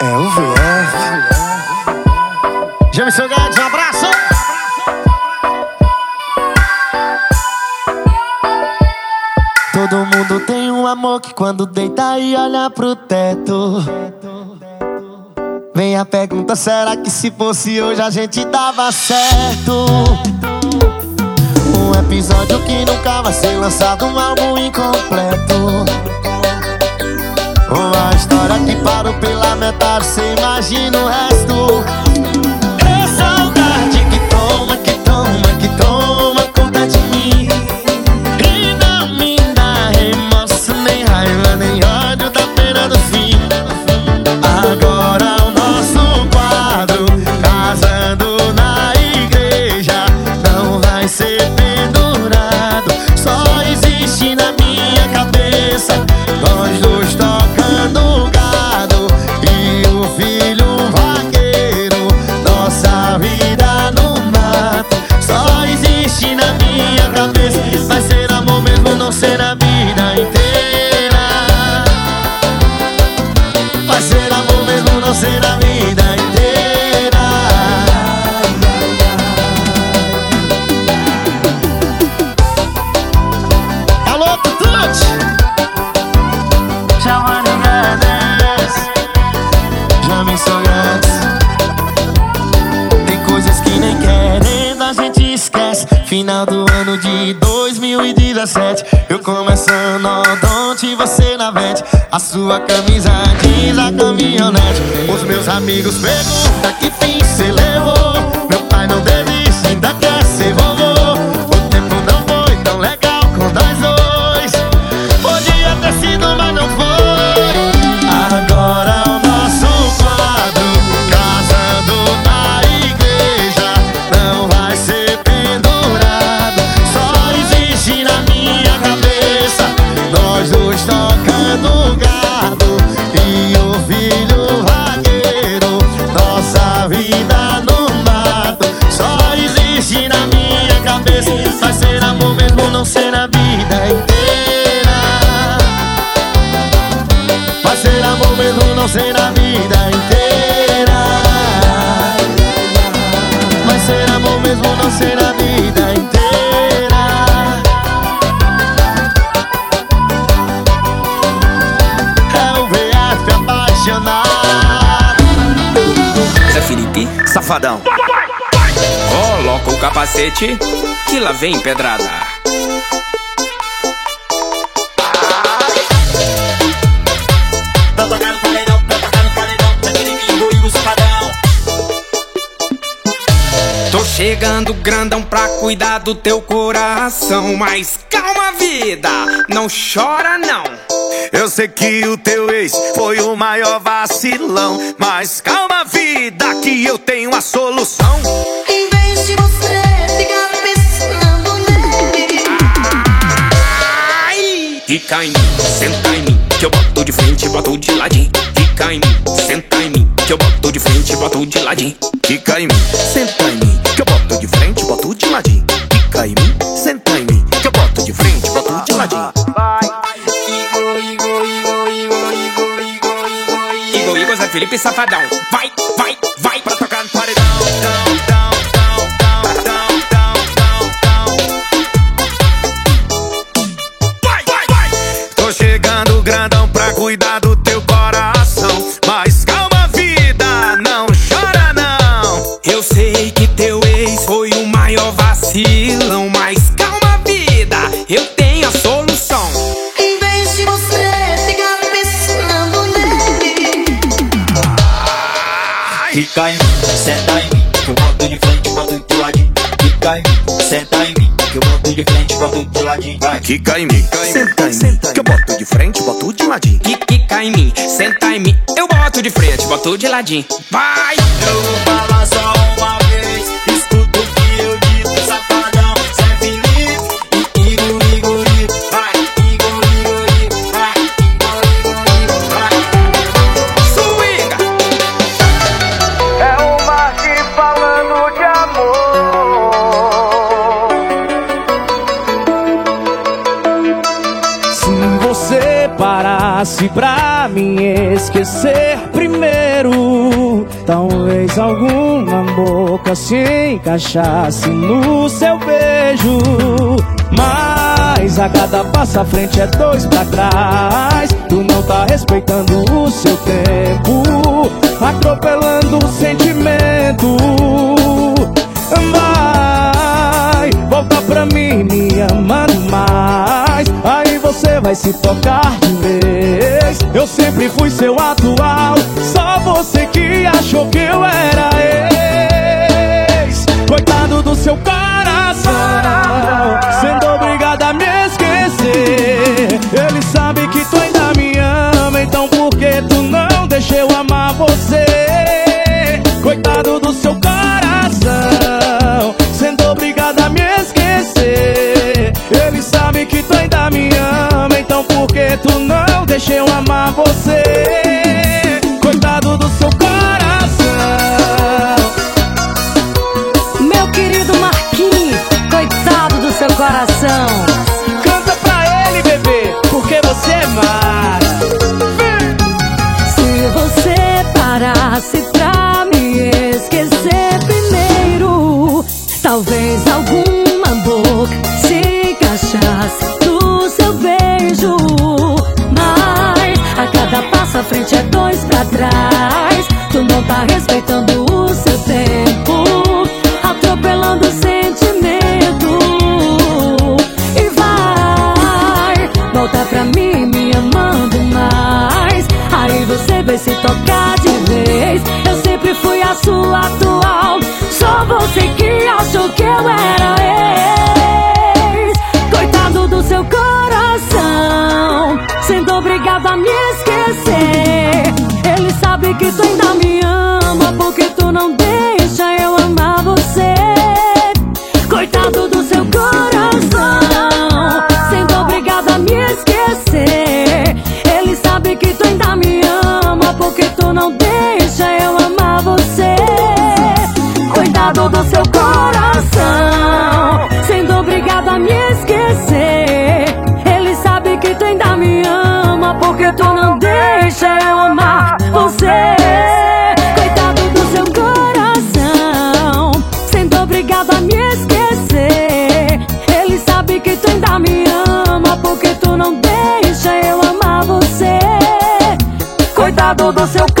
É o VF. Jamison Guedes, um abraço! Todo mundo tem um amor que quando deita e olha pro teto. Vem a pergunta, será que se fosse hoje a gente dava certo? Um episódio que nunca vai ser lançado, um álbum incompleto. Parou pela metade, cê imagina o resto. Sua camisa diz a caminhonete. Os meus amigos perguntam que fim mesmo não ser a vida inteira Vai ser amor mesmo não ser a vida inteira É o VF apaixonado Zé Felipe, safadão. Coloca o capacete que lá vem pedrada. Tô chegando grandão pra cuidar do teu coração. Mas calma, vida, não chora não. Eu sei que o teu ex foi o maior vacilão. Mas calma, vida, que eu tenho a solução. Em vez de você ficar pensando nele Ai! Fica em mim, senta em mim, que eu boto de frente, boto de ladinho. Fica em mim, senta em mim, que eu boto de frente, boto de ladinho. Fica em mim, senta em mim, que eu boto de frente, boto de ladinho. Fica em mim, senta em mim, que eu boto de frente, boto de ladinho. Igor, Igor, Zé Felipe, safadão. Vai, vai, vai boto de ladinho. Vai. Em mim, senta em mim, que eu boto de frente, boto de ladinho. Que quica em mim, senta em mim, eu boto de frente, boto de ladinho. Vai! Eu vou falar só uma fosse pra me esquecer primeiro, talvez alguma boca se encaixasse no seu beijo. Mas a cada passo à frente é dois pra trás. Tu não tá respeitando o seu tempo, atropelando o sentimento. Vai, volta pra mim, me amando mais. Vai se tocar de vez. Eu sempre fui seu atual, só você que achou que eu era ex. Coitado do seu coração, sendo obrigado a me esquecer. Ele sabe que tu ainda me ama, então por que tu não deixa eu amar você? Coitado do seu tu não deixa eu amar você? Coitado do seu coração. Meu querido Marquinhos, coitado do seu coração. Canta pra ele, bebê, porque você é mara. Se você parasse pra me esquecer primeiro, talvez frente é dois pra trás. Tu não tá respeitando o seu tempo, atropelando o sentimento. E vai, volta pra mim me amando mais. Aí você vai se tocar de vez. Eu sempre fui a sua atual. Só você que achou que eu era ex. Coitado do seu coração, sendo obrigado a me esquecer. Que ainda seu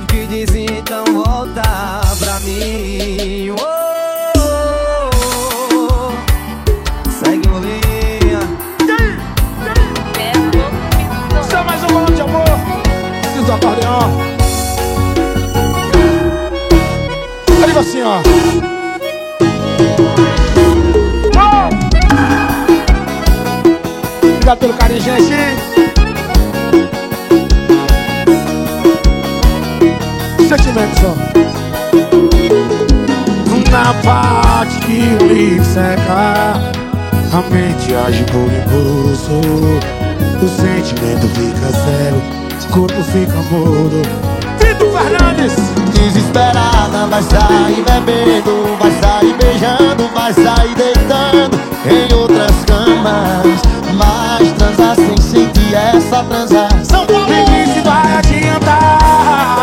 voz que diz então volta pra mim. Oh, segue o linha. Só mais um golpe de amor. Preciso acordeão. Eu assim, ó. Obrigado pelo carinho, gente. Sentimentos, ó. Na parte que o livro seca A mente age por impulso. O sentimento fica cego O corpo fica mudo. Tito Fernandes! Desesperada vai sair bebendo Vai sair beijando, vai sair deitando Em outras camas. Mas transar sem sentir essa transar. São Paulo Me vai adiantar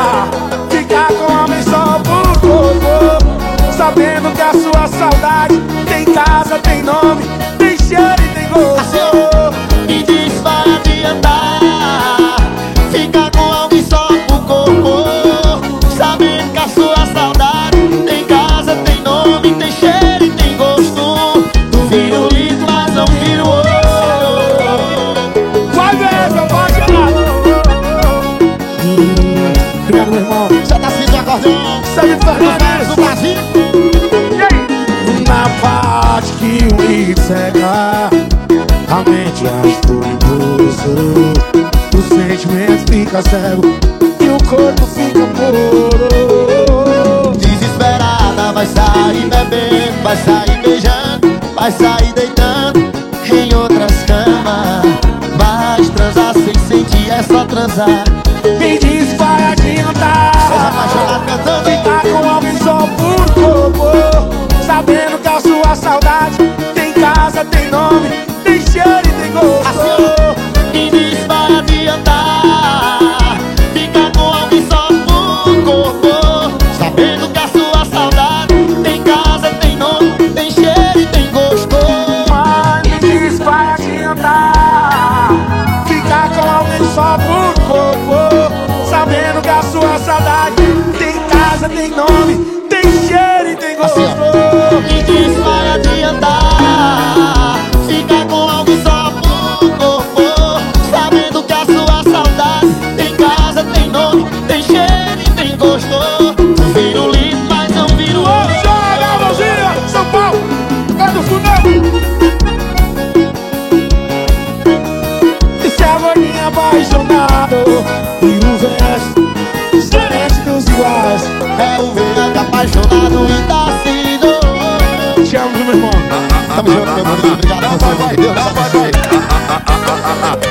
tem nome Tem cheiro e tem gosto fica cego E o corpo fica puro. Desesperada vai sair bebendo Vai sair beijando Vai sair deitando Em outras camas. Mas transar sem sentir é só transar. Me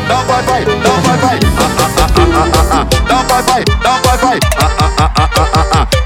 Não vai, vai. Não vai, vai. Não vai, vai. Não vai, vai.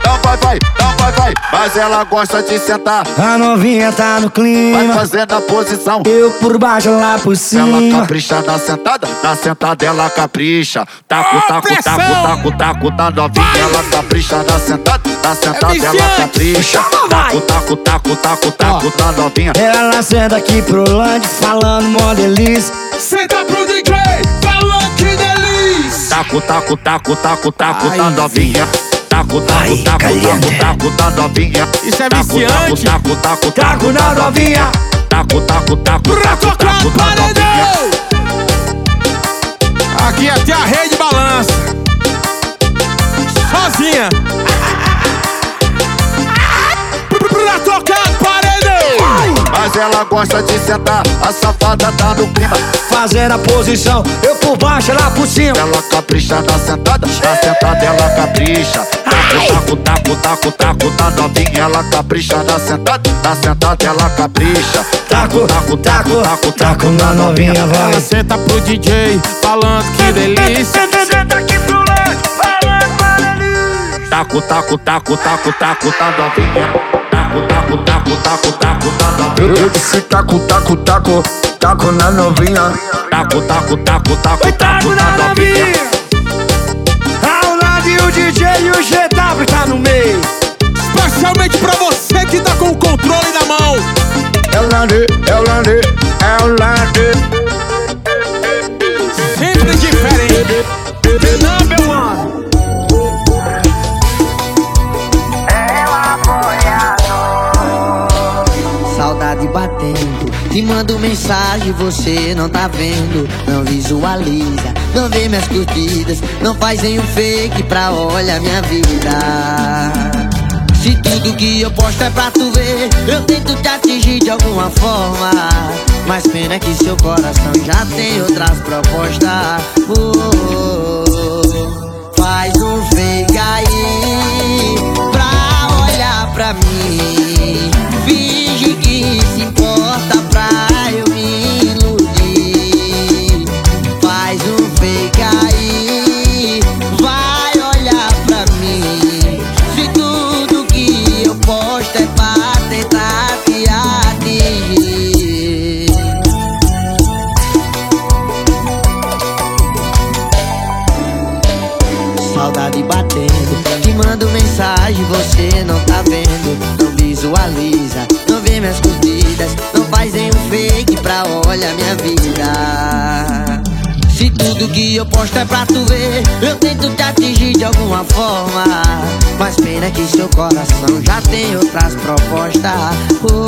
Não vai, vai. Não vai, vai. Mas ela gosta de sentar. A novinha tá no Vai clima. fazendo a posição. Eu por baixo, lá por Ela cima. capricha na sentada, na sentada ela capricha. Taco, taco, taco, taco, taco, tá novinha. Ela capricha na sentada, na sentada ela capricha. Taco, taco, taco, taco, taco, tá novinha. Ela senta aqui pro lande, falando mó delícia. Senta pro DJ, falando que delícia. Taco, taco, taco, taco, taco, tá Ai, novinha. Taco, taco, Ai, taco, caliente. taco, taco, tá novinha. Isso é Taco, viciante. Taco, taco, taco, Taco na novinha. Taco, taco, taco, Pra taco, tocar taco, tá paredão. Aqui até a rede balança. Mas ela gosta de sentar, a safada tá no clima. Fazendo a posição, eu por baixo, ela por cima. Ela capricha na sentada, na sentada ela capricha. Taco, taco, taco, taco, taco, tá novinha, ela capricha na sentada, na sentada ela capricha. Taco, taco, taco, taco na novinha, vai. Ela senta pro DJ, falando que delícia. Taco, taco, taco, taco, taco, tá novinha. Taco, taco, taco, taco, taco, tá. Eu disse taco, taco, taco, taco na novinha. Taco, taco, taco, taco, taco, taco tá na novinha. Ao lado e o DJ e o GW tá no meio. Especialmente pra você que tá com o controle na mão. É o Lande, é o Lande, é o Lande. Te mando mensagem, você não tá vendo, não visualiza, não vê minhas curtidas, não faz nenhum fake pra olhar minha vida. Se tudo que eu posto é pra tu ver, eu tento te atingir de alguma forma. Mas pena que seu coração já tem outras propostas. Oh, oh, oh. Faz um fake aí pra olhar pra mim. Finge que se importa olhar minha vida. Se tudo que eu posto é pra tu ver, eu tento te atingir de alguma forma. Mas pena que seu coração já tem outras propostas. Oh,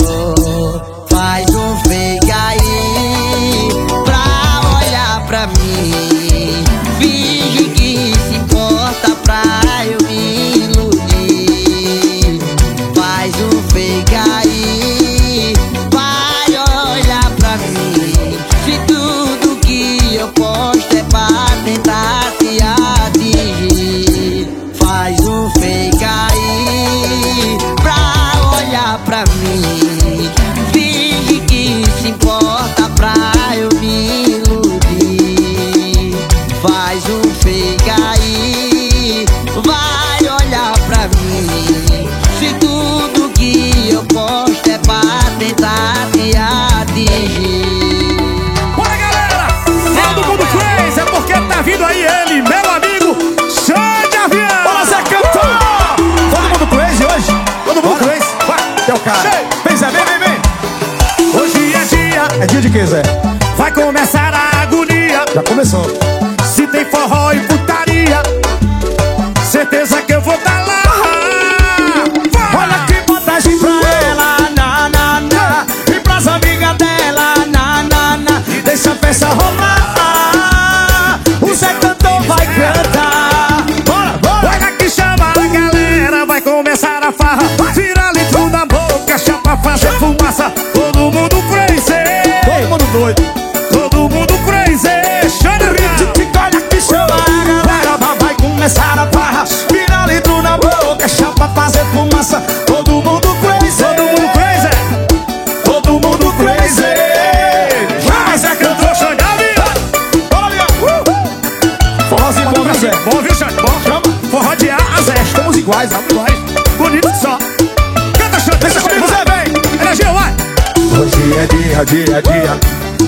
oh, oh. Faz um fake aí Zé? vai começar a agonia. Já começou. Se tem forró e putaria, certeza que eu vou tá dia, dia, dia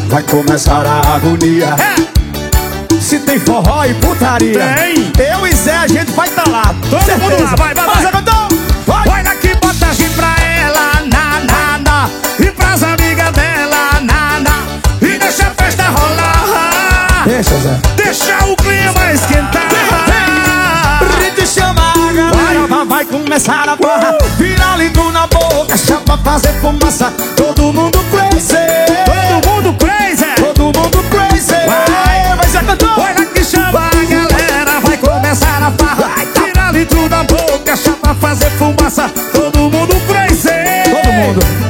Vai começar a agonia. É, Se tem forró e putaria Tem. Eu e Zé, a gente vai tá lá. Todo mundo lá, vai, vai, vai. Zé Cantor, vai. Olha que botagem pra ela, na, na, na. E pras amigas dela, na, na. E deixa a festa rolar. Deixa, Zé vai, começar a barra. Vira lindo na boca, chapa fazer fumaça. Todo mundo crazy. Todo mundo crazy. Todo mundo crazy. Vai. vai Zé Cantor Olha que chama. A galera, vai começar a farra Tira litro da boca, chapa fazer fumaça. Todo mundo crazy. Todo mundo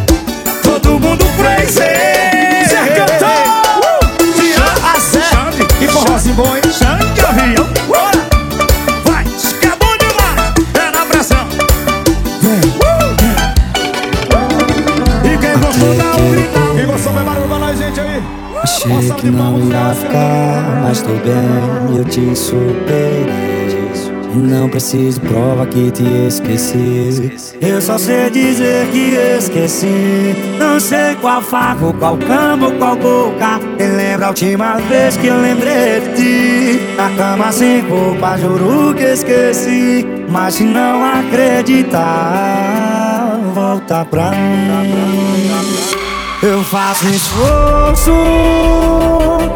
que não ia ficar, mas tô bem, eu te superei. Não preciso prova que te esqueci. Eu só sei dizer que esqueci. Não sei qual faca, qual cama, ou qual boca. Quem lembra a última vez que eu lembrei de ti? Na cama sem roupa, juro que esqueci. Mas se não acreditar, volta pra mim. Eu faço esforço,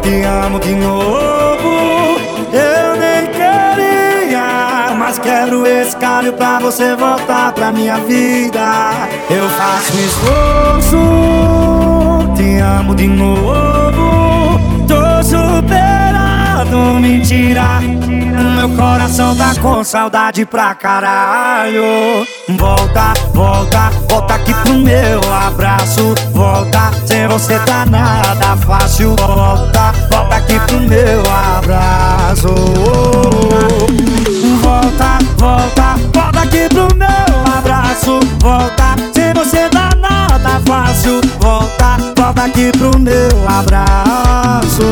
te amo de novo. Eu nem queria, mas quero esse caminho pra você voltar pra minha vida. Eu faço esforço, te amo de novo. Esperando mentira. Meu coração tá com saudade pra caralho. Volta, volta, volta aqui pro meu abraço. Volta, sem você tá nada fácil. Volta, volta aqui pro meu abraço. Volta, volta, volta aqui pro meu abraço. Volta, sem você tá nada fácil. Volta, volta aqui pro meu abraço.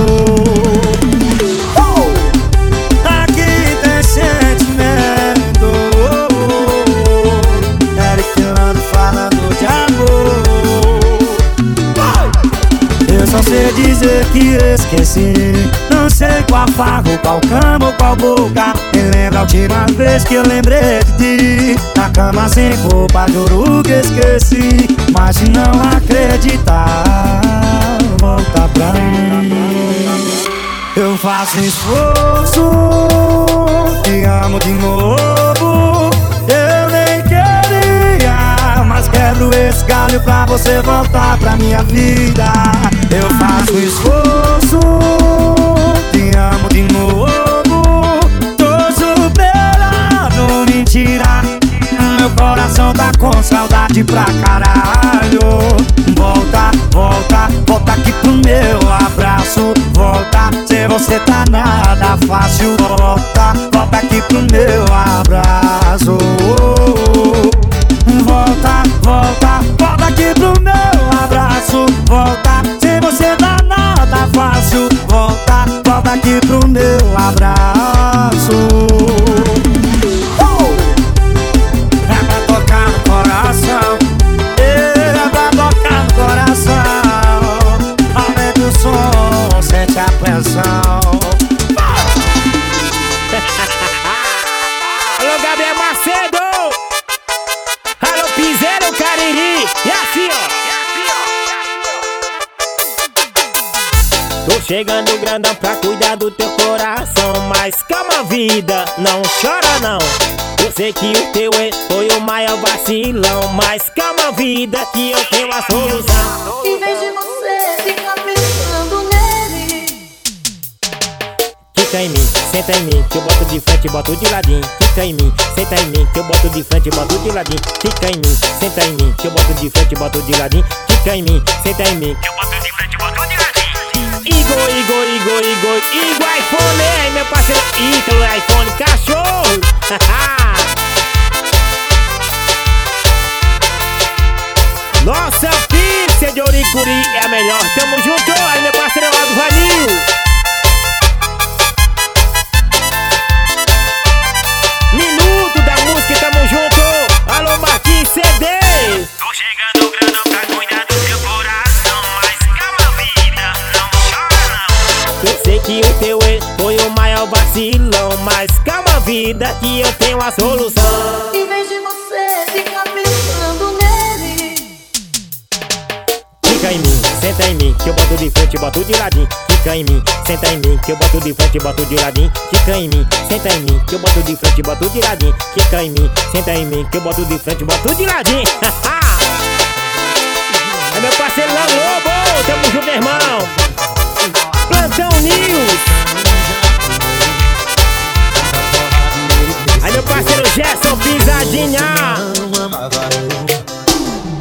Só sei dizer que esqueci. Não sei qual farro, qual cama ou qual boca. Me lembra a última vez que eu lembrei de ti. Na cama sem roupa, juro que esqueci. Mas se não acreditar, volta pra mim. Eu faço esforço, te amo de novo. Quebro esse galho pra você voltar pra minha vida. Eu faço esforço, te amo de novo. Tô superando mentira. Meu coração tá com saudade pra caralho. Volta, volta, volta aqui pro meu abraço. Volta, sem você tá nada fácil. Volta, volta aqui pro meu abraço. Volta, volta, volta aqui pro meu abraço. Volta, sem você tá nada fácil. Volta, volta aqui pro meu abraço. Chegando grandão pra cuidar do teu coração Mas calma vida, não chora não Eu sei que o teu ex foi o maior vacilão Mas calma vida, que eu tenho a solução Em vez de você ficar pensando nele Fica em mim, senta em mim, que eu boto de frente e boto de ladinho. Fica em mim, senta em mim, que eu boto de frente e boto de ladinho. Fica em mim, senta em mim, que eu boto de frente e boto de ladinho. Fica em mim, senta em mim, que eu boto de frente boto de ladinho. Igor, Igor, Igor, Igor, Igor iPhone, aí meu parceiro Ítalo iPhone, cachorro. Nossa pizza de Oricuri é a melhor. Tamo junto, aí meu parceiro lá do Vanil. Minuto da música, tamo junto. Alô, Marquinhos CD. Tô chegando grandão sei que o teu ex foi o maior vacilão. Mas calma, vida, que eu tenho a solução. Em vez de você ficar pensando nele Fica em mim, senta em mim, que eu boto de frente e boto de ladinho. Fica em mim, senta em mim, que eu boto de frente e boto de ladinho. Fica em mim, senta em mim, que eu boto de frente e boto de ladinho. Fica em mim, senta em mim, que eu boto de frente e boto de ladinho. é meu parceiro lá Lobo, tamo junto, irmão. Plantão News. Aí meu parceiro Gerson Pisadinha.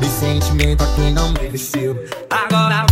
De sentimento a quem não mereceu Agora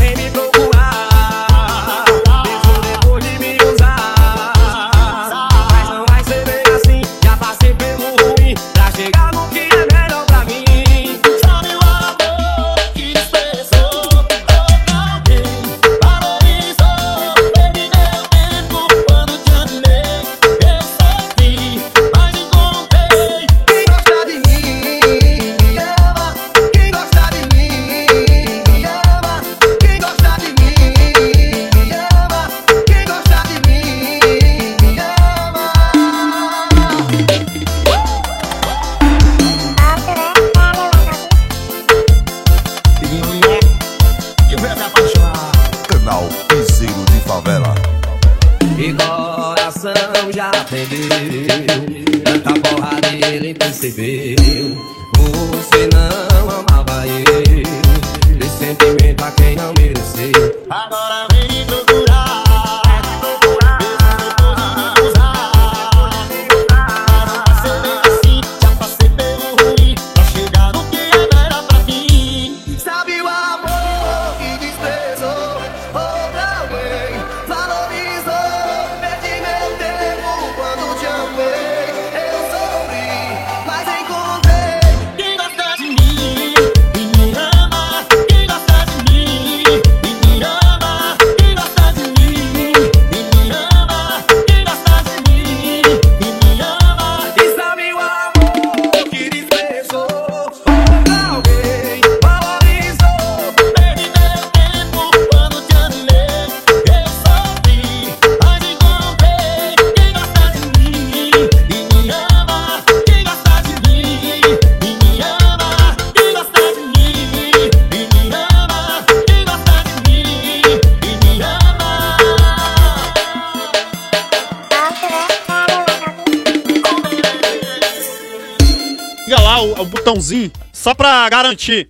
só pra garantir.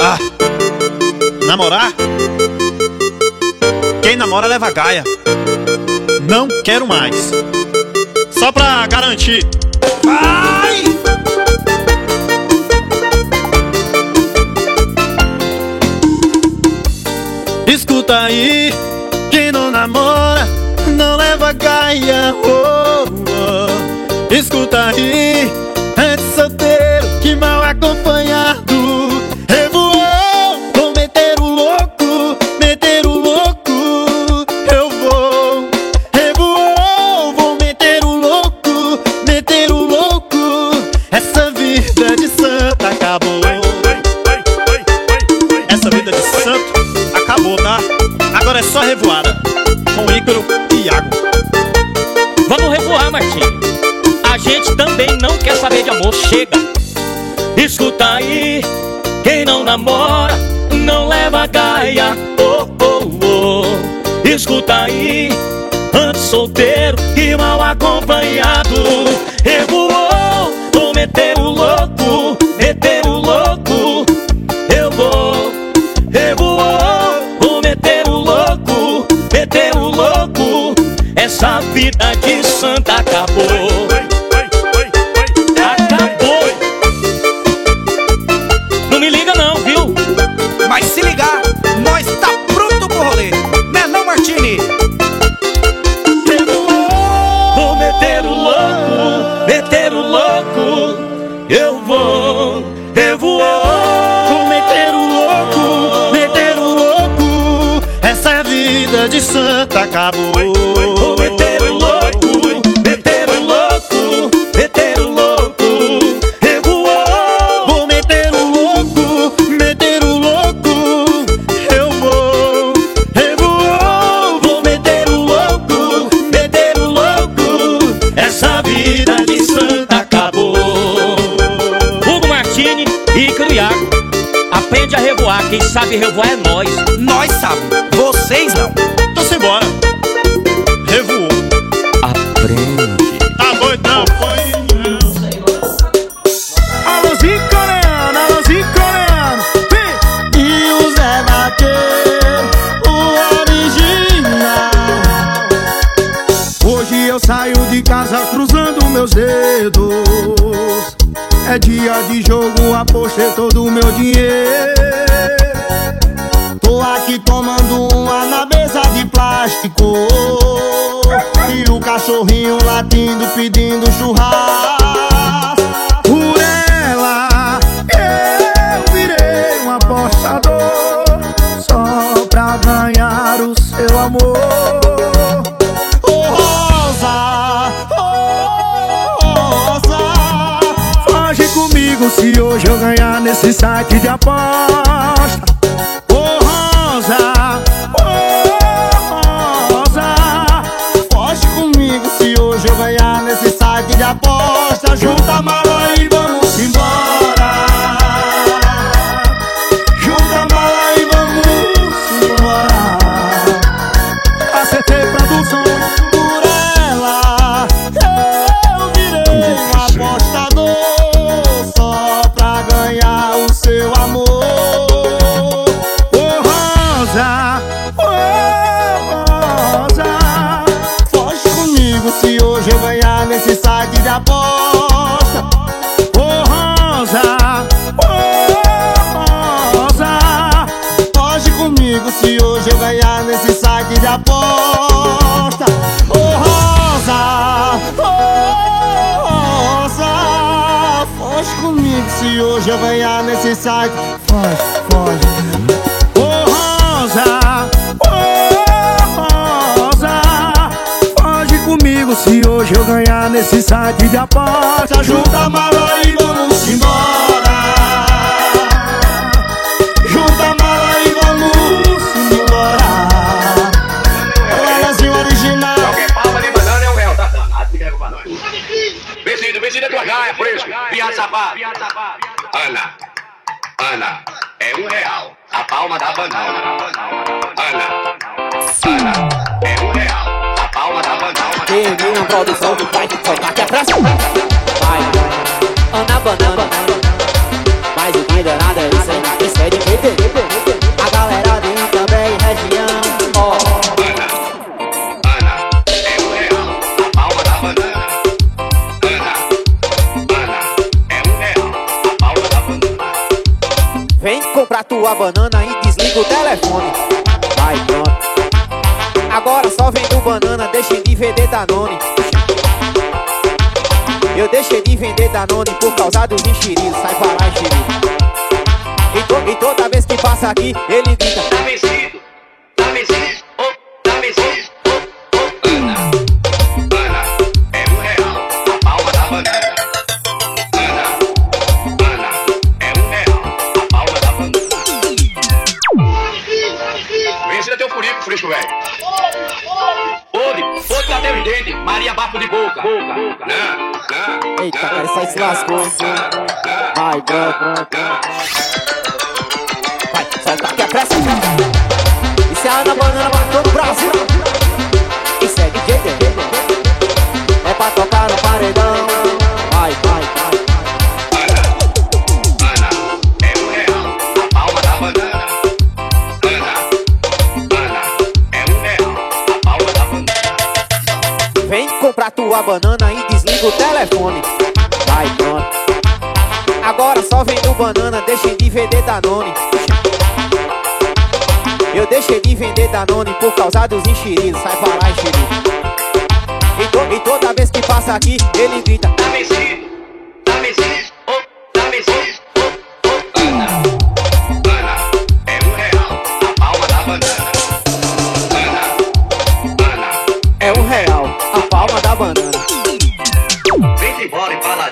Ah, namorar? Quem namora leva gaia. Não quero mais. Só pra garantir. Ai! Escuta aí, quem não namora não leva gaia. Escuta aí, antes solteiro que mal acompanhado. Revoou, vou meter o louco, meter o louco. Eu vou, revoou, vou meter o louco, meter o louco. Essa vida de santa acabou. Essa vida de santo acabou, tá? Agora é só revoada com Ícaro e Iago. Vamos revoar, Martinho. Gente também não quer saber de amor, chega. Escuta aí, quem não namora, não leva gaia. Oh, oh, oh. Escuta aí, antes solteiro e mal acompanhado. Revoou, sabe revoar é nós. Nesse site de aposta. Ô Rosa, ô Rosa. Foge comigo se hoje eu ganhar nesse site de aposta. Junta ganhar nesse site de aposta. Junta a mala e vamos embora. Junta a mala e vamos embora. O Enazinho original. Qualquer palma de banana é um réu, tá danado, fica aí pra nós. Vestido, vestido é tua gaia, fresco, piada safado. Ana, Ana, é um real, a palma da banana. Na produção Vai, solta que é pressa Vai, Ana Banana deixei de vender Danone por causa dos enxeridos. Sai pra lá, enxerido. E, to- e toda vez que passa aqui, ele grita: Tá vencido, tá vencido, oh, tá vencido, oh, oh. Ana, Ana, é um real, a palma da banana. Ana, Ana, é um real, a palma da banana. Vencida teu furico, fresco velho. Pode, pode bater os dentes, Maria Bafo de boca. Boca, boca. Não, não. Eita, cara, isso aí se lascou. Vai, pronto. Vai, solta que é pressa. Isso é a Ana Banana pra todo o Brasil. Isso é DJ Dedê. É pra tocar no paredão. Vai, vai. Tua banana e desliga o telefone. Vai, pronto. Agora só vendo banana, deixem de vender Danone. Eu deixei de vender Danone por causa dos enxeridos. Sai pra lá, enxerido. E, to- e toda vez que passa aqui, ele grita: Tá vencido, tá vencido, oh, tá vencido, embora e fala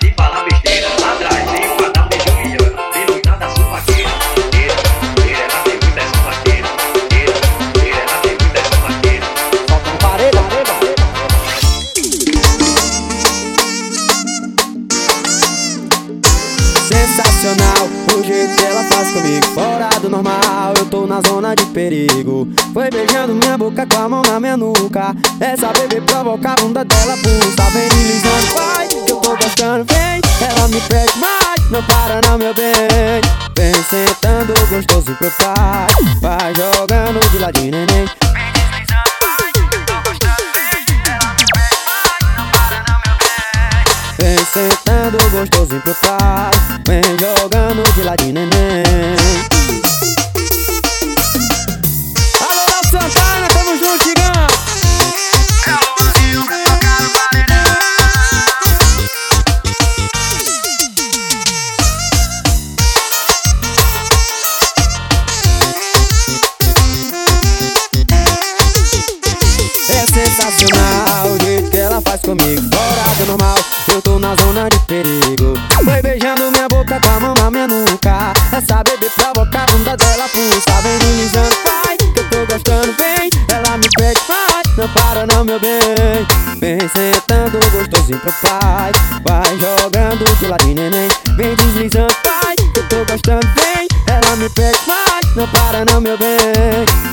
tô na zona de perigo. Foi beijando minha boca com a mão na minha nuca. Essa bebê provoca a bunda dela pulsa Vem deslizando, vai, que eu tô gostando. Vem, ela me pede mais Não para não, meu bem. Vem sentando gostoso pro pai. Vai jogando de ladinho, neném. Vem sentando gostosinho pro pai. Vem jogando de ladinho, neném sensacional o jeito que ela faz comigo. Fora do normal, eu tô na zona de perigo. Foi beijando minha boca com a mão na minha nuca. Essa bebê provoca a bunda dela pulsa Vem deslizando, vai, que eu tô gostando bem Ela me pede, vai, não para não meu bem. Vem sentando gostosinho pro pai. Vai jogando de ladinho, neném. Vem deslizando, vai, que eu tô gostando bem Ela me pede, vai, não para não meu bem.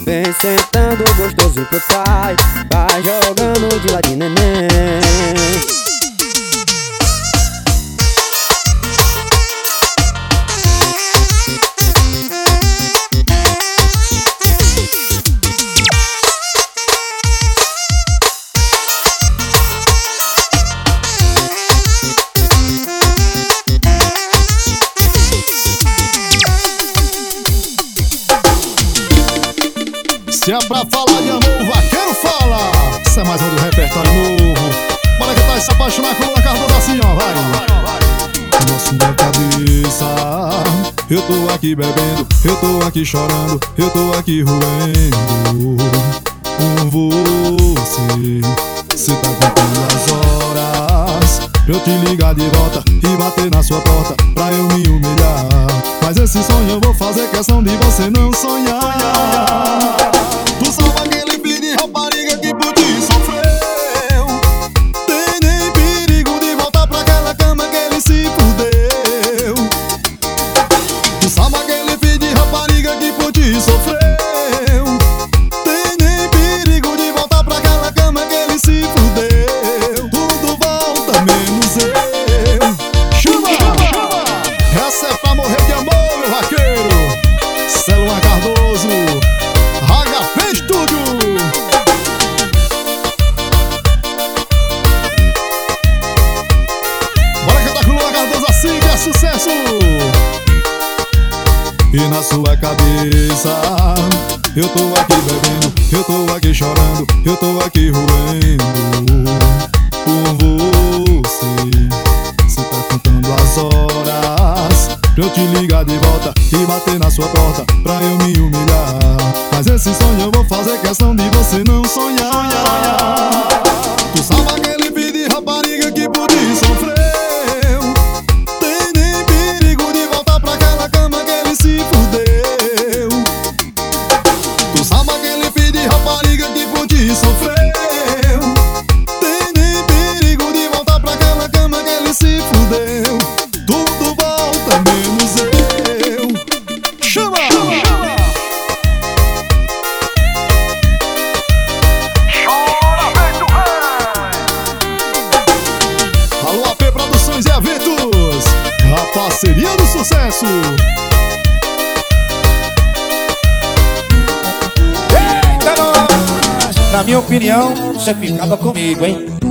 Vem sentando gostosinho pro pai Vai jogando de ladinho, neném Se é pra falar de amor, o vaqueiro fala. Isso é mais um do repertório novo. Bora que tá se apaixonar com a cara toda assim, ó, vai. Nosso da cabeça. Eu tô aqui bebendo, eu tô aqui chorando, eu tô aqui roendo com você. Cê tá contando as horas. Eu te ligar de volta e bater na sua porta pra eu me humilhar. Mas esse sonho eu vou fazer questão de você não sonhar. Tu sabe aquele filho de rapariga que por ti sofreu. Tem nem perigo de voltar pra aquela cama que ele se fudeu. Tu sabe aquele filho de rapariga que por ti sofreu. Eu tô aqui bebendo, eu tô aqui chorando, eu tô aqui roendo por você. Você tá contando as horas pra eu te ligar de volta e bater na sua porta pra eu me humilhar. Mas esse sonho eu vou fazer questão de você não sonhar. Tu salva aquele filho de rapariga que por isso opinião, você ficava comigo, hein?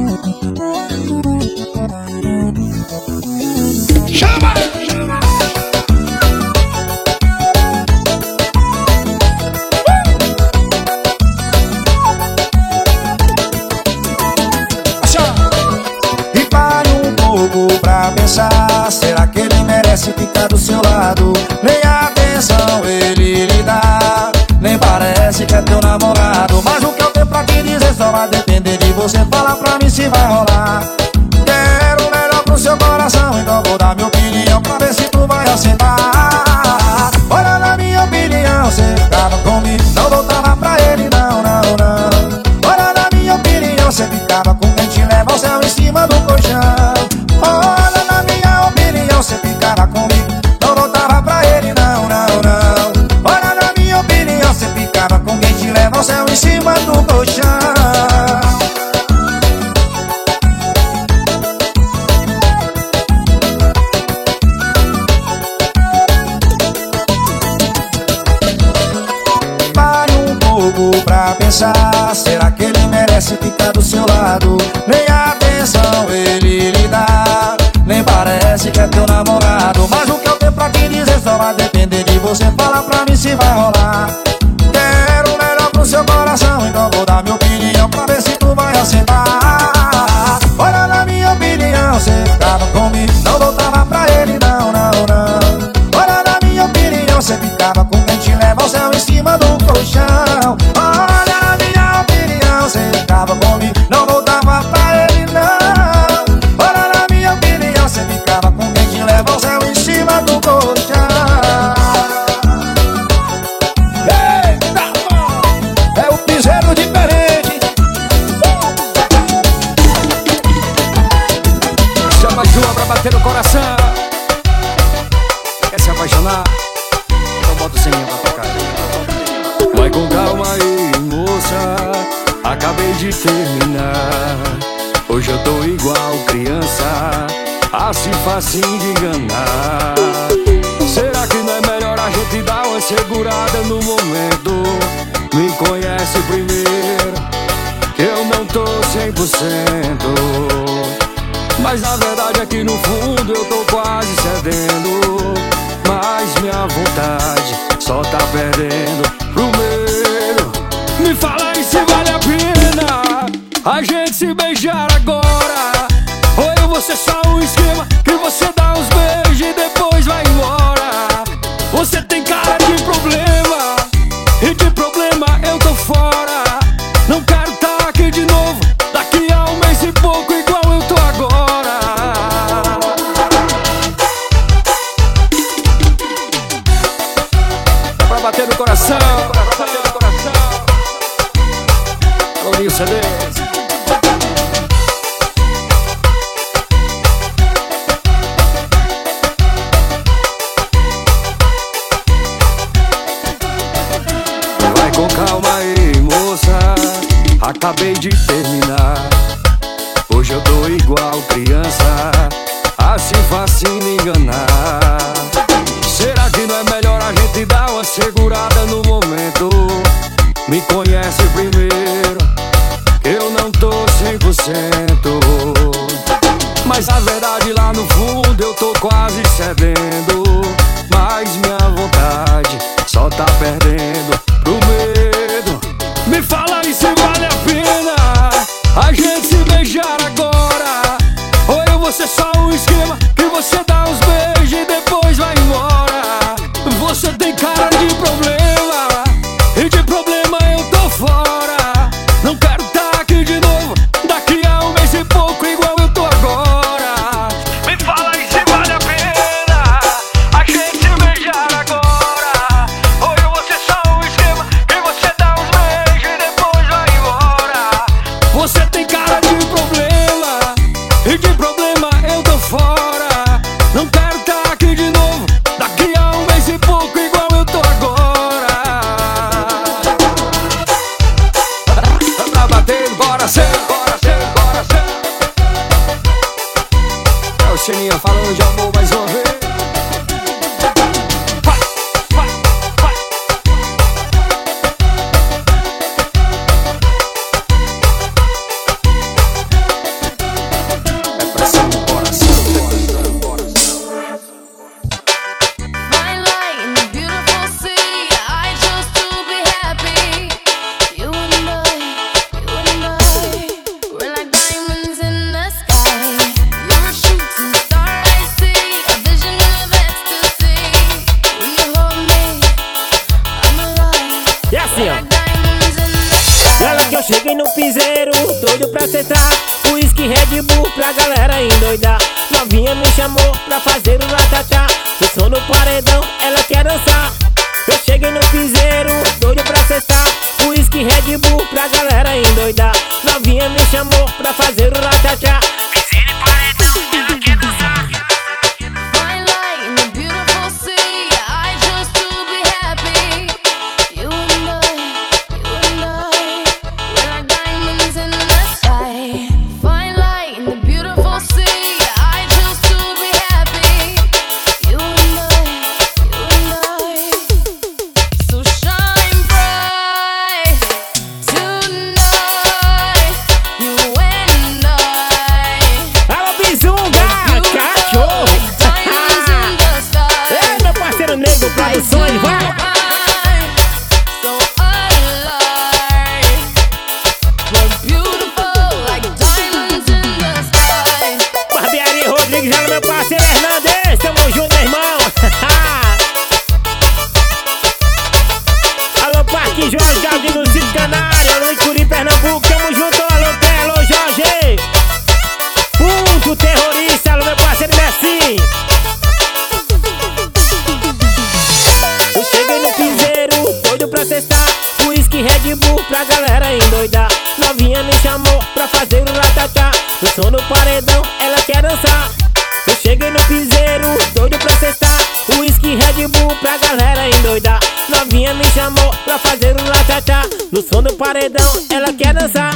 Paredão, ela quer dançar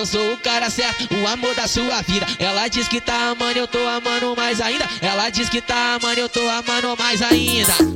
eu sou o cara certo, o amor da sua vida. Ela diz que tá amando, eu tô amando mais ainda. Ela diz que tá amando, eu tô amando mais ainda.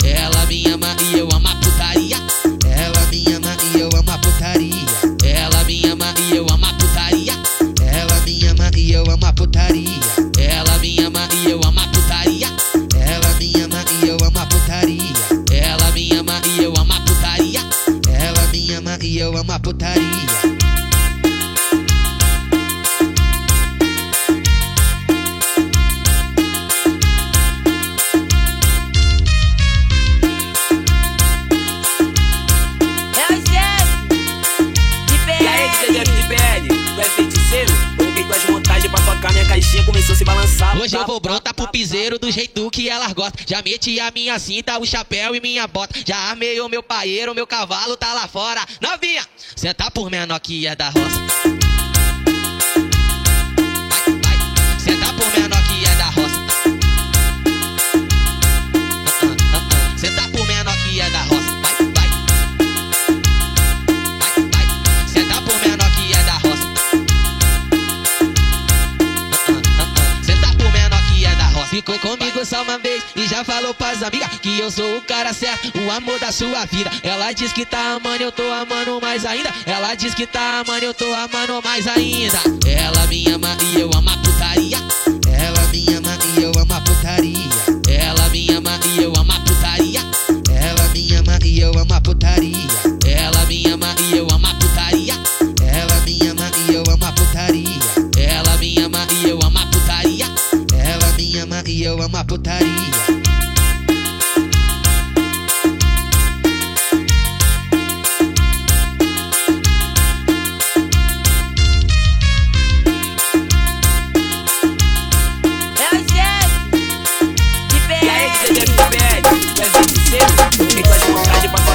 Já meti a minha cinta, o chapéu e minha bota. Já armei o meu paeiro, meu cavalo tá lá fora. Novinha, tá por menor que é da roça. Vai, tá por menor que é da roça. Tá por menor que é da roça. Vai, tá por menor que é da roça. Tá por menor que é da roça. Ficou comigo só uma vez e já falou pras amigas que eu sou o cara certo, o amor da sua vida. Ela diz que tá amando, eu tô amando mais ainda. Ela diz que tá amando, eu tô amando mais ainda. Ela me ama e eu amo a putaria. Ela me ama e eu amo a putaria. Ela me ama e eu amo a putaria. Ela me ama e eu amo a putaria. que eu amo a putaria.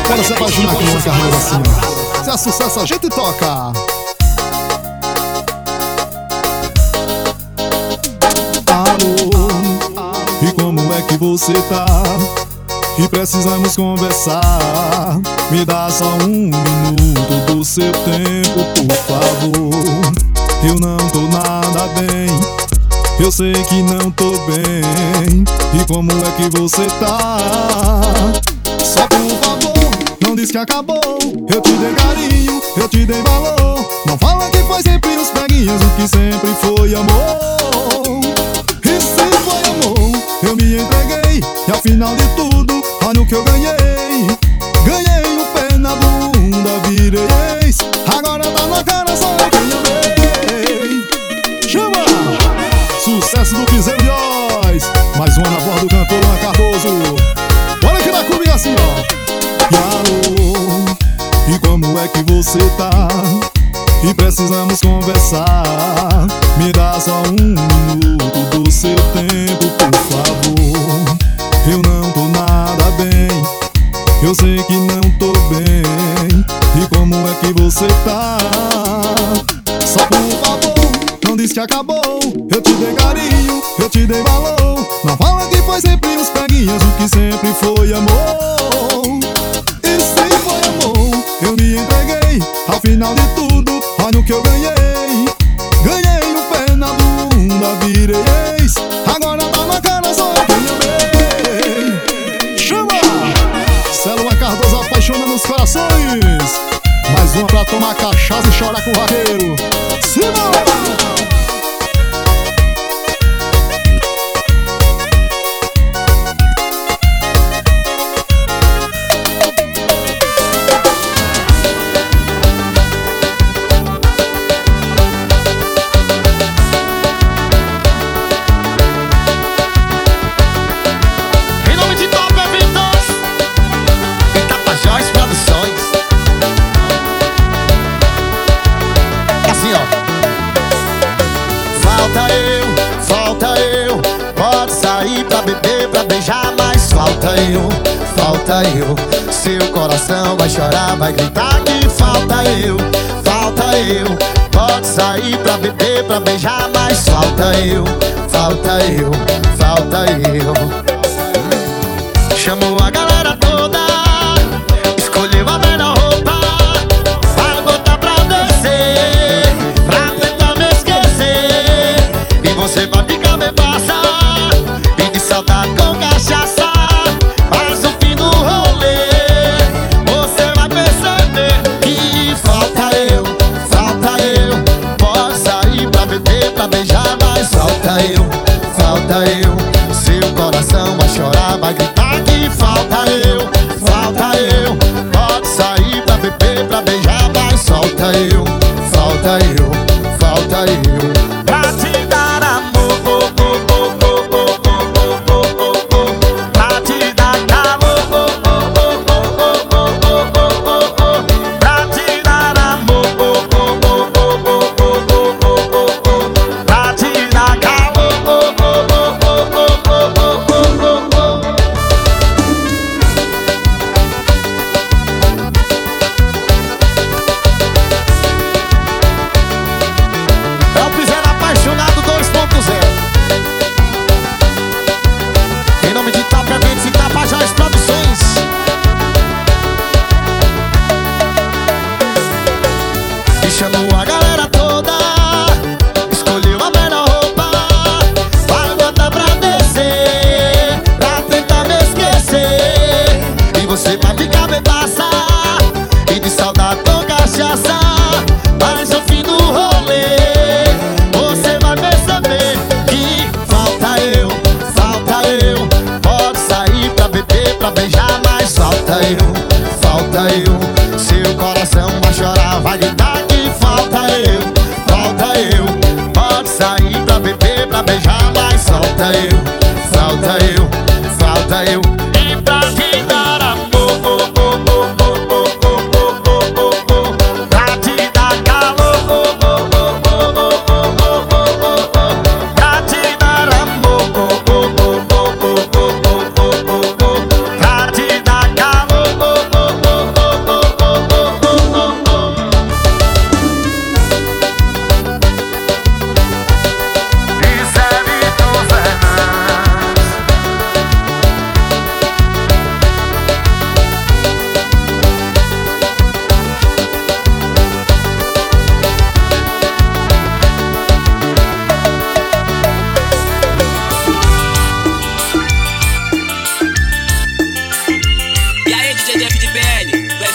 Quero ser mais uma de que arruma assim. Se é sucesso, a gente toca. Que você tá? E precisamos conversar. Me dá só um minuto do seu tempo, por favor. Eu não tô nada bem. Eu sei que não tô bem. E como é que você tá? Só por favor, não diz que acabou. Eu te dei carinho, eu te dei valor. Não fala final de tudo,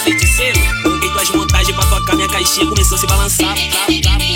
feiticeiro. Mandei duas montagens pra tocar minha caixinha, começou a se balançar. Tá, tá,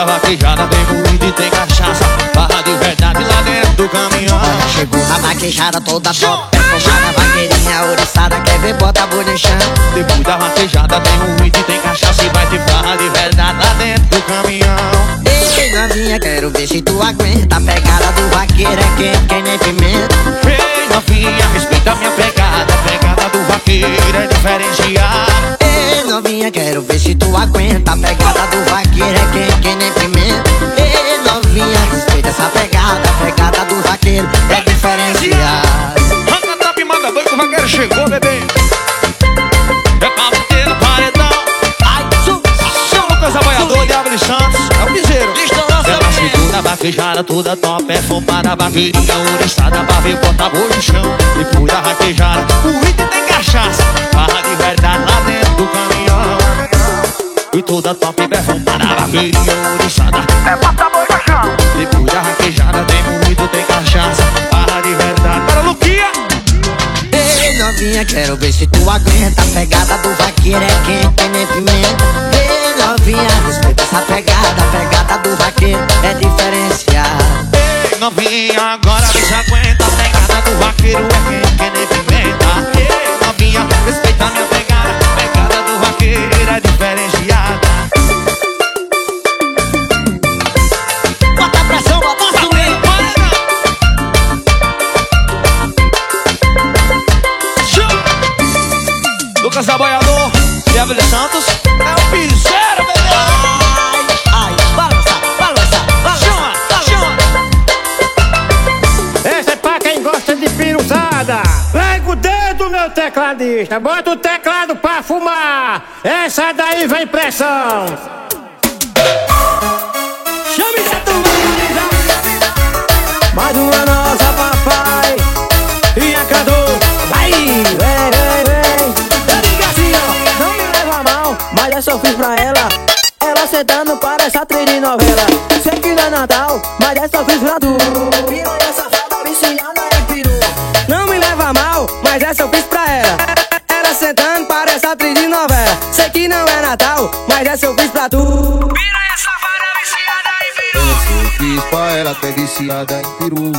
Tem vaquejada, tem moída e tem cachaça. Barra de verdade lá dentro do caminhão. Chegou a vaquejada toda top. Fechada, vaqueirinha, ouriçada Quer ver, bota bonichão Depois da vaquejada tem moída e tem cachaça E vai ter barra de verdade lá dentro do caminhão. Ei, novinha, quero ver se tu aguenta. A pegada do vaqueiro é quem, quem nem pimenta. Ei, novinha, respeita minha pegada. A pegada do vaqueiro é diferenciada. Ei, novinha, quero ver se tu aguenta. A pegada essa pegada, pegada do vaqueiro é diferenciada. Ranca top, manda doido, o vaqueiro chegou, bebê. É pra bater no paredão. Ai, su, Seu Lucas Aboiador, Diabo de Santos. É o piseiro. Ela segura, vaquejada toda top, é fompada, vaqueirinha oriçada, pra ver bota boi no chão. Depois da vaquejada, o item tem cachaça, barra de verdade lá dentro do caminhão. E toda top, é fompada, vaqueirinha oriçada, é bota chão. Depois da vaquejada, tem muito, tem cachaça, barra de verdade. Para Luquinha. Ei, novinha, quero ver se tu aguenta. A pegada do vaqueiro é quente, que nem pimenta. Ei, novinha, respeita essa pegada. A pegada do vaqueiro é diferenciada. Ei, novinha, agora vê se aguenta A pegada do vaqueiro é quente que nem pimenta Ei, novinha, respeita a minha pegada A pegada do vaqueiro é diferenciada Lucas Aboiador, Diabo de Santos. É o piseiro, bebê. Ai, balança, balança, balança. Chama, chama. Essa é pra quem gosta de piruzada. Pega o dedo, meu tecladista. Bota o teclado pra fumar. Essa daí vem pressão. Chame essa turma. Mais uma nossa, papai. Essa eu fiz pra ela. Ela sentando para essa trilha de novela. Sei que não é Natal, mas essa eu fiz pra tu. Piranha safada, viciada em peru. Não me leva mal, mas essa eu fiz pra ela. Ela sentando para essa trilha de novela. Sei que não é Natal, mas essa eu fiz pra tu. Piranha safada, viciada em peru. Eu fiz pra ela que é viciada em peru.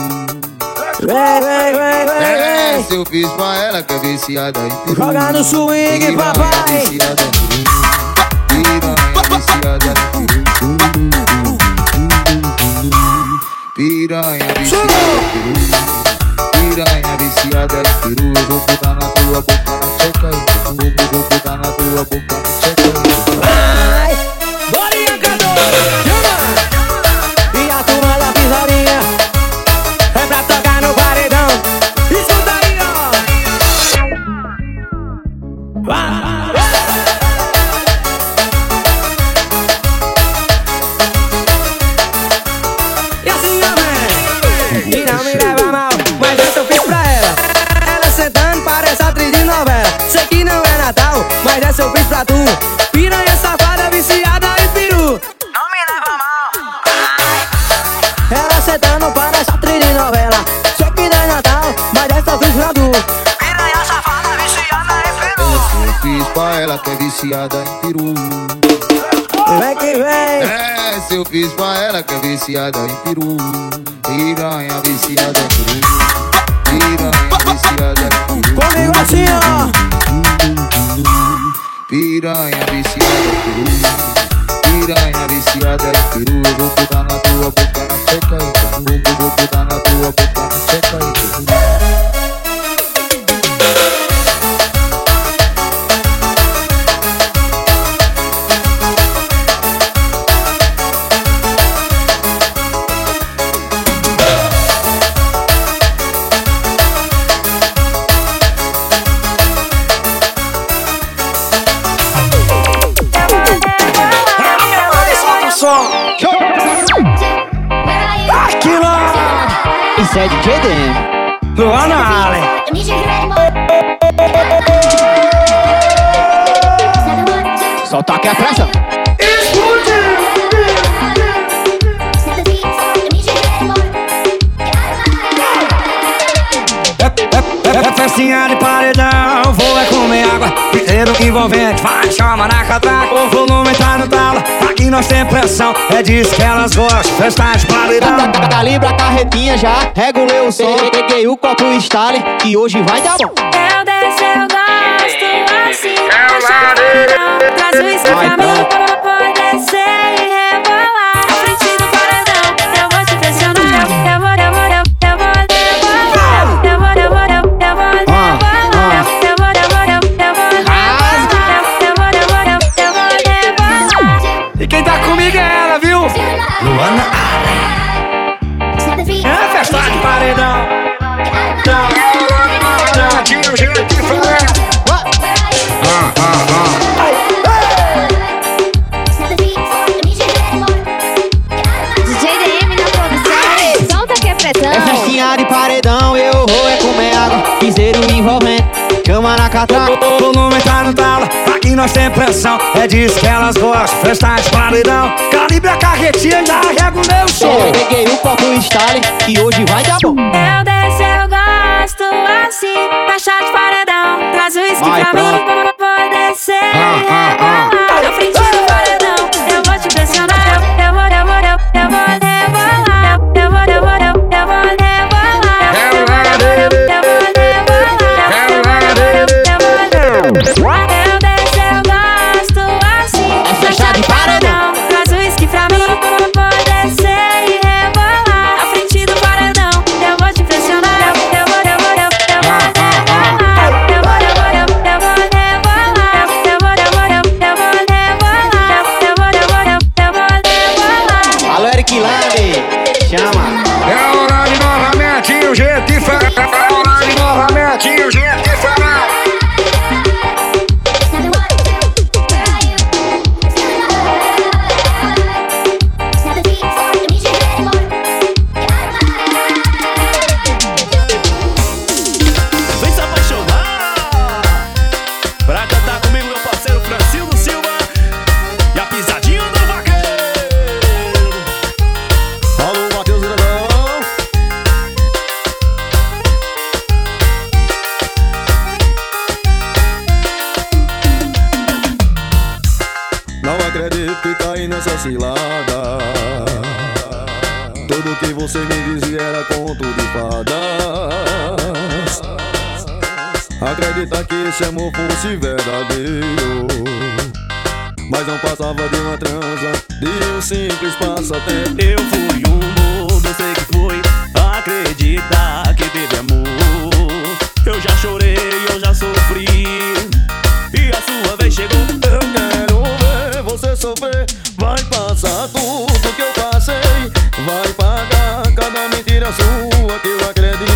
Vem, vem, vem, vem, É, eu fiz pra ela que é viciada em peru. Joga no swing, papai. Piranha viciada. Piranha viciada peru. Eu vou botar na tua boca na e peru. Eu vou botar na tua que é viciada em peru. Piranha chama na catraca O volume tá no talo, aqui nós tem pressão É disso que elas gostam, festa de paredão Calibra a carretinha já, regulei o som. Peguei o copo Stanley, que hoje vai dar bom. Eu desço, eu gosto assim, puxa Traz o uísque pra mim, pode descer catraca. Volume tá no tala, aqui nós tem pressão. É disso que elas gostam, festa de paredão. Calibre a carretinha e já rega o meu som. Eu peguei o copo Stalin e hoje vai dar bom. Eu desço, eu gosto assim, faixa de paredão. Traz o uísque pra mim. acredito ficar caí nessa cilada. Tudo que você me dizia era conto de fadas. Acredita que esse amor fosse verdadeiro. Mas não passava de uma transa, de um simples passatempo. Eu fui um mudo, sei que fui. Acredita que teve amor. Eu já chorei, eu já sofri. E a sua vez chegou você sofrer. Vai passar tudo que eu passei. Vai pagar cada mentira sua que eu acredito.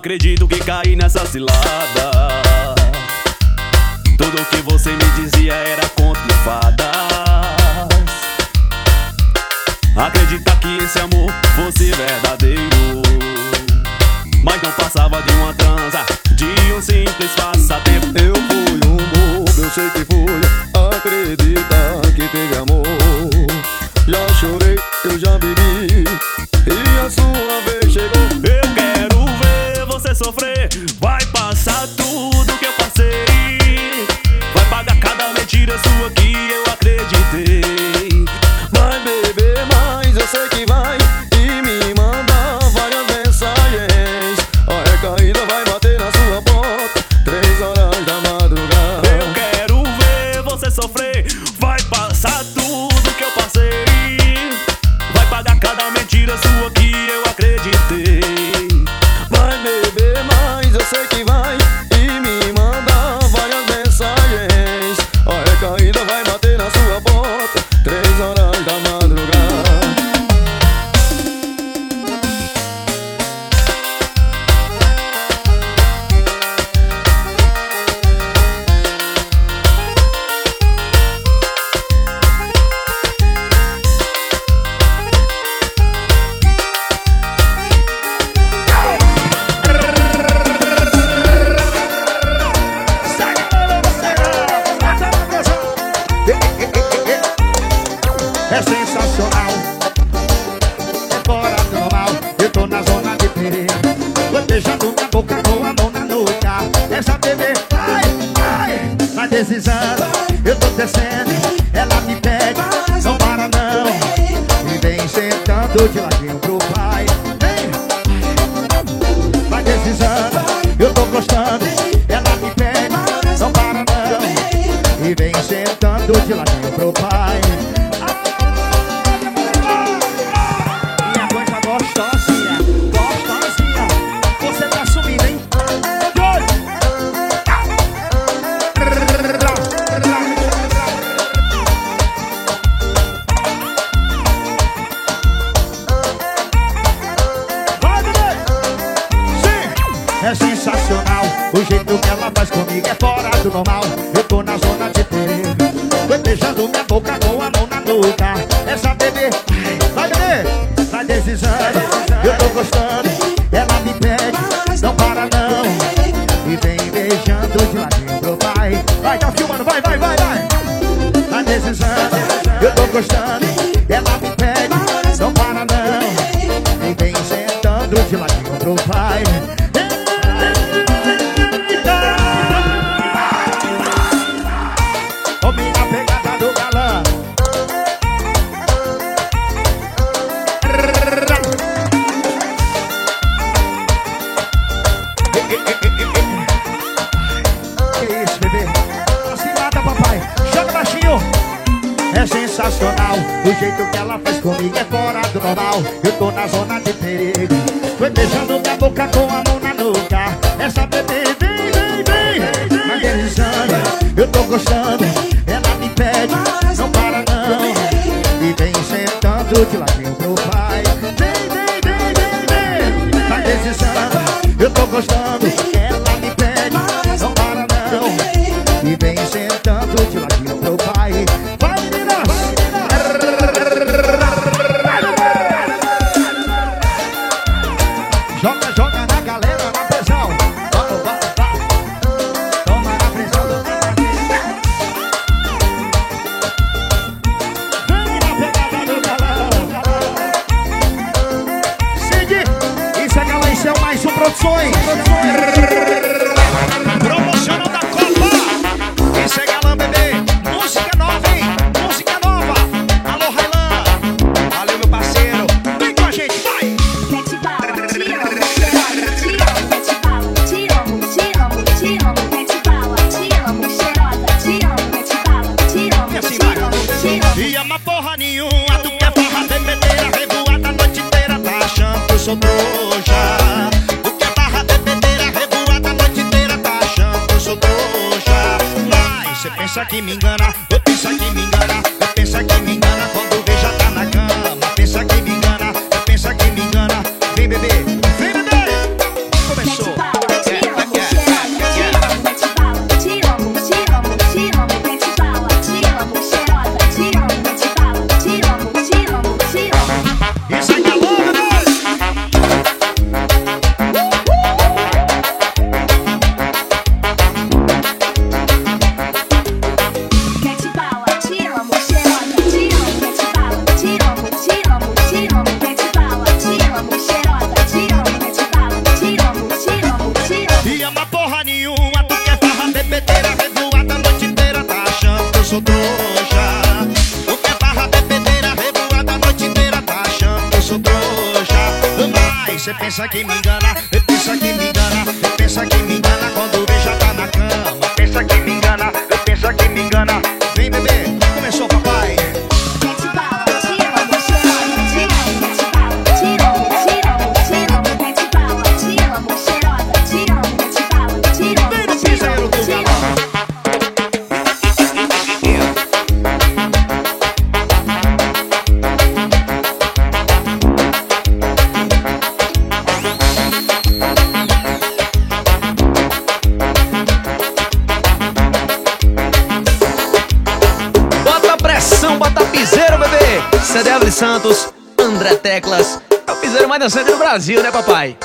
acredito que caí nessa cilada. Tudo que você me dizia era tô gostando. Santos, André Teclas. É o piseiro mais dançante no Brasil, né, papai?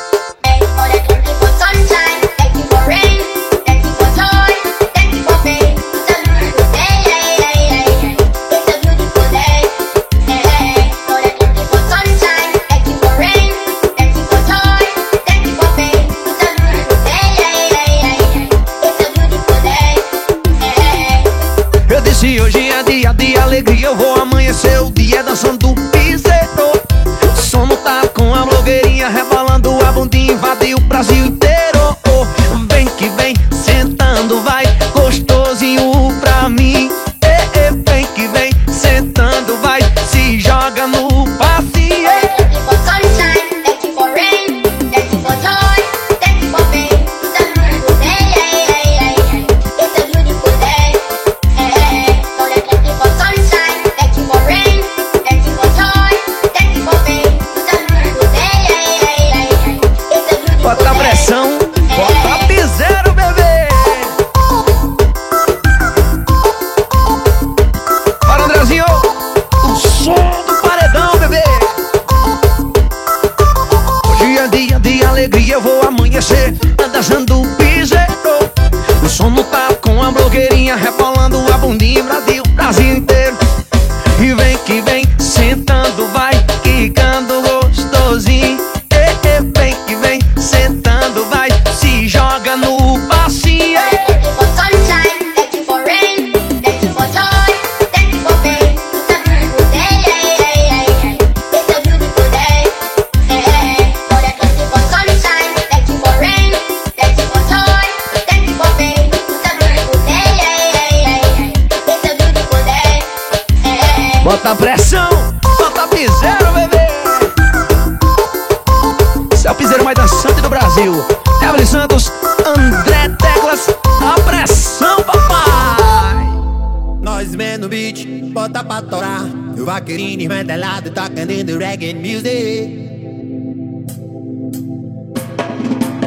bota pra torar. O vaqueirinho esmantelado tocando reggae music.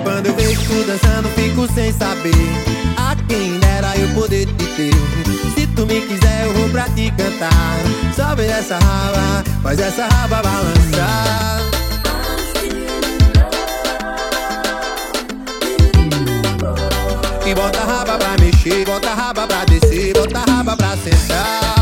Quando eu vejo tu dançando, fico sem saber. A quem dera eu poder te ter. Se tu me quiser, eu vou pra te cantar. Sobe essa raba, faz essa raba balançar. E bota a raba pra mexer, bota a raba pra descer, bota a raba pra sentar.